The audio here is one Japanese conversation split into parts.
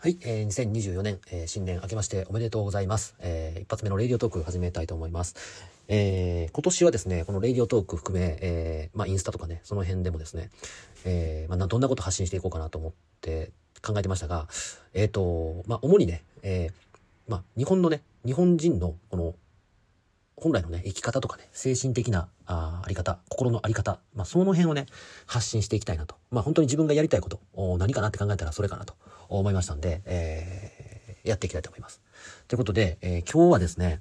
はい、えー、2024年、えー、新年明けましておめでとうございます。えー、一発目のレイディオトーク始めたいと思います。えー、今年はですね、このレイディオトーク含め、えー、まあインスタとかね、その辺でもですね、えー、まあどんなこと発信していこうかなと思って考えてましたが、えっ、ー、と、まあ主にね、えー、まあ日本のね、日本人のこの本来のね、生き方とかね、精神的なああり方、心のあり方、まあ、その辺をね、発信していきたいなと。まあ、本当に自分がやりたいこと、何かなって考えたらそれかなと思いましたんで、えー、やっていきたいと思います。ということで、えー、今日はですね、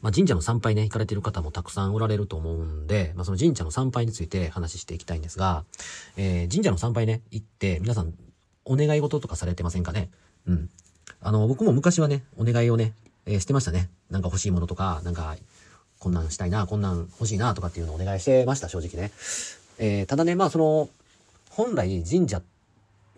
まあ、神社の参拝ね、行かれてる方もたくさんおられると思うんで、まあ、その神社の参拝について話していきたいんですが、えー、神社の参拝ね、行って、皆さん、お願い事とかされてませんかね？うん。あの、僕も昔はね、お願いをね、えー、してましたね。なんか欲しいものとか、なんか、こんなんしたいな、こんなん欲しいな、とかっていうのをお願いしてました、正直ね。えー、ただね、まあその、本来神社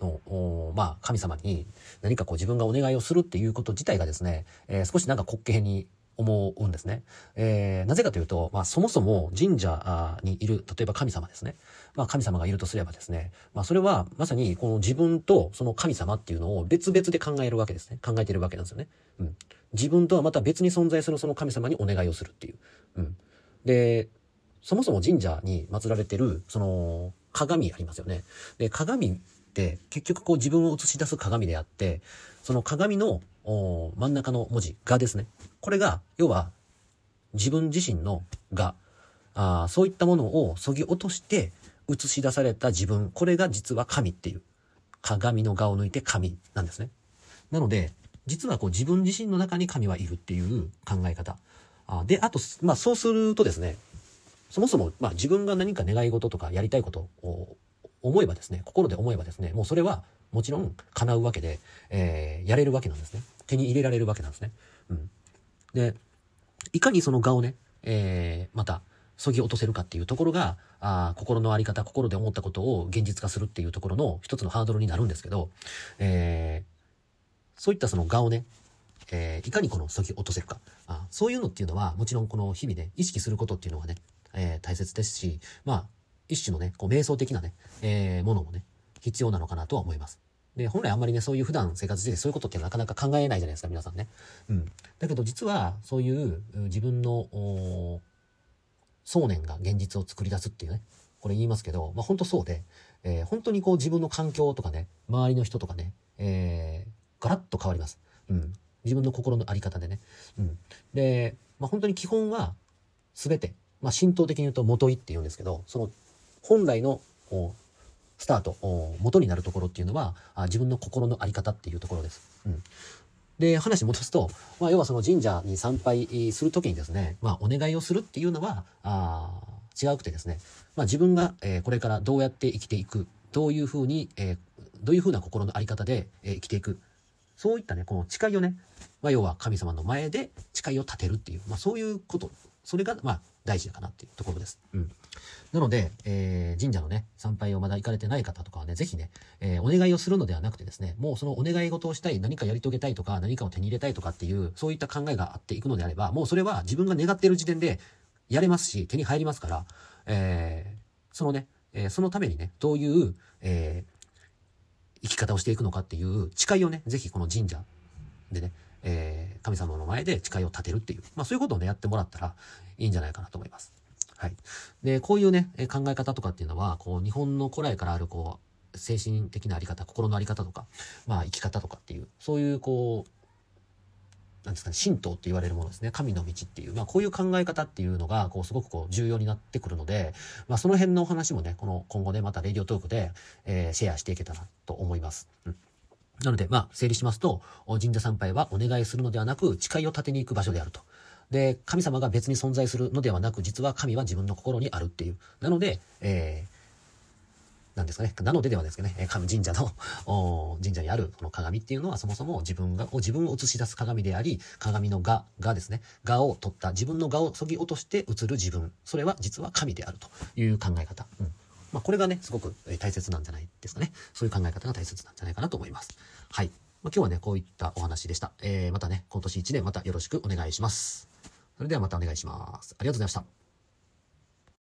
の、まあ神様に何かこう自分がお願いをするっていうこと自体がですね、えー、少しなんか滑稽に思うんですね。えー、なぜかというと、まあ、そもそも神社にいる、例えば神様ですね。まあ、神様がいるとすればですね、まあ、それはまさにこの自分とその神様っていうのを別々で考えるわけですね。考えてるわけなんですよね。うん。自分とはまた別に存在するその神様にお願いをするっていう。うん。で、そもそも神社に祀られてる、その、鏡ありますよね。で、鏡って結局こう自分を映し出す鏡であって、その鏡の真ん中の文字、がですね。これが、要は、自分自身のが、あそういったものを削ぎ落として映し出された自分、これが実は神っていう、鏡の画を抜いて神なんですね。なので、実はこう自分自身の中に神はいるっていう考え方。あで、あと、まあそうするとですね、そもそも、まあ自分が何か願い事とかやりたいことを思えばですね、心で思えばですね、もうそれはもちろん叶うわけで、えー、やれるわけなんですね。手に入れられるわけなんですね。うん。で、いかにその画をね、えー、また、そぎ落とせるかっていうところが、あ心のあり方、心で思ったことを現実化するっていうところの一つのハードルになるんですけど、えー、そういったその画をね、えー、いかにこのそぎ落とせるかあ。そういうのっていうのは、もちろんこの日々ね、意識することっていうのがね、えー、大切ですし、まあ、一種のね、こう瞑想的なね、えー、ものもね、必要なのかなとは思います。で、本来あんまりね、そういう普段生活しててそういうことってなかなか考えないじゃないですか、皆さんね。うん。だけど実は、そういう自分の、想念が現実を作り出すっていうね、これ言いますけど、まあ本当そうで、えー、本当にこう自分の環境とかね、周りの人とかね、えー、変わります。うん。自分の心のあり方でね。うん。で、まあ本当に基本は、すべて、まあ神道的に言うと元いって言うんですけど、その本来のスタート、元になるところっていうのは、自分の心の在り方っていうところです。うん。で、話戻すと、まあ、要はその神社に参拝するときにですね、まあ、お願いをするっていうのは、あ違うくてですね、まあ、自分が、えー、これからどうやって生きていく、どういうふうに、えー、どういうふうな心の在り方で、えー、生きていく、そういったね、この誓いをね、まあ、要は神様の前で誓いを立てるっていう、まあ、そういうことそれが、まあ、大事かなっていうところです。うん。なので、えー、神社のね、参拝をまだ行かれてない方とかはね、ぜひね、えー、お願いをするのではなくてですね、もうそのお願い事をしたい、何かやり遂げたいとか、何かを手に入れたいとかっていう、そういった考えがあっていくのであれば、もうそれは自分が願っている時点でやれますし、手に入りますから、えー、そのね、え、そのためにね、どういう、えー、生き方をしていくのかっていう誓いをね、ぜひこの神社でね、えー、神様の前で誓いを立てるっていう、まあそういうことをね、やってもらったらいいんじゃないかなと思います。はい。で、こういうね、考え方とかっていうのは、こう、日本の古来からある、こう、精神的なあり方、心のあり方とか、まあ生き方とかっていう、そういう、こう、なんですかね、神道って言われるものですね。神の道っていう、まあこういう考え方っていうのが、こうすごくこう重要になってくるので、まあその辺のお話もね、この今後ね、またレディオトークで、えー、シェアしていけたらと思います。うん。なので、まあ、整理しますと、神社参拝はお願いするのではなく、誓いを立てに行く場所であると。で、神様が別に存在するのではなく、実は神は自分の心にあるっていう。なので、え、なんですかね。なのでではですけどね、神社の、神社にあるこの鏡っていうのはそもそも自分が、自分を映し出す鏡であり、鏡の画がですね、画を取った、自分の画を削ぎ落として映る自分。それは実は神であるという考え方。うんまあ、これがね、すごく大切なんじゃないですかね。そういう考え方が大切なんじゃないかなと思います。はい。まあ、今日はね、こういったお話でした。えー、またね、今年1年またよろしくお願いします。それではまたお願いします。ありがとうございました。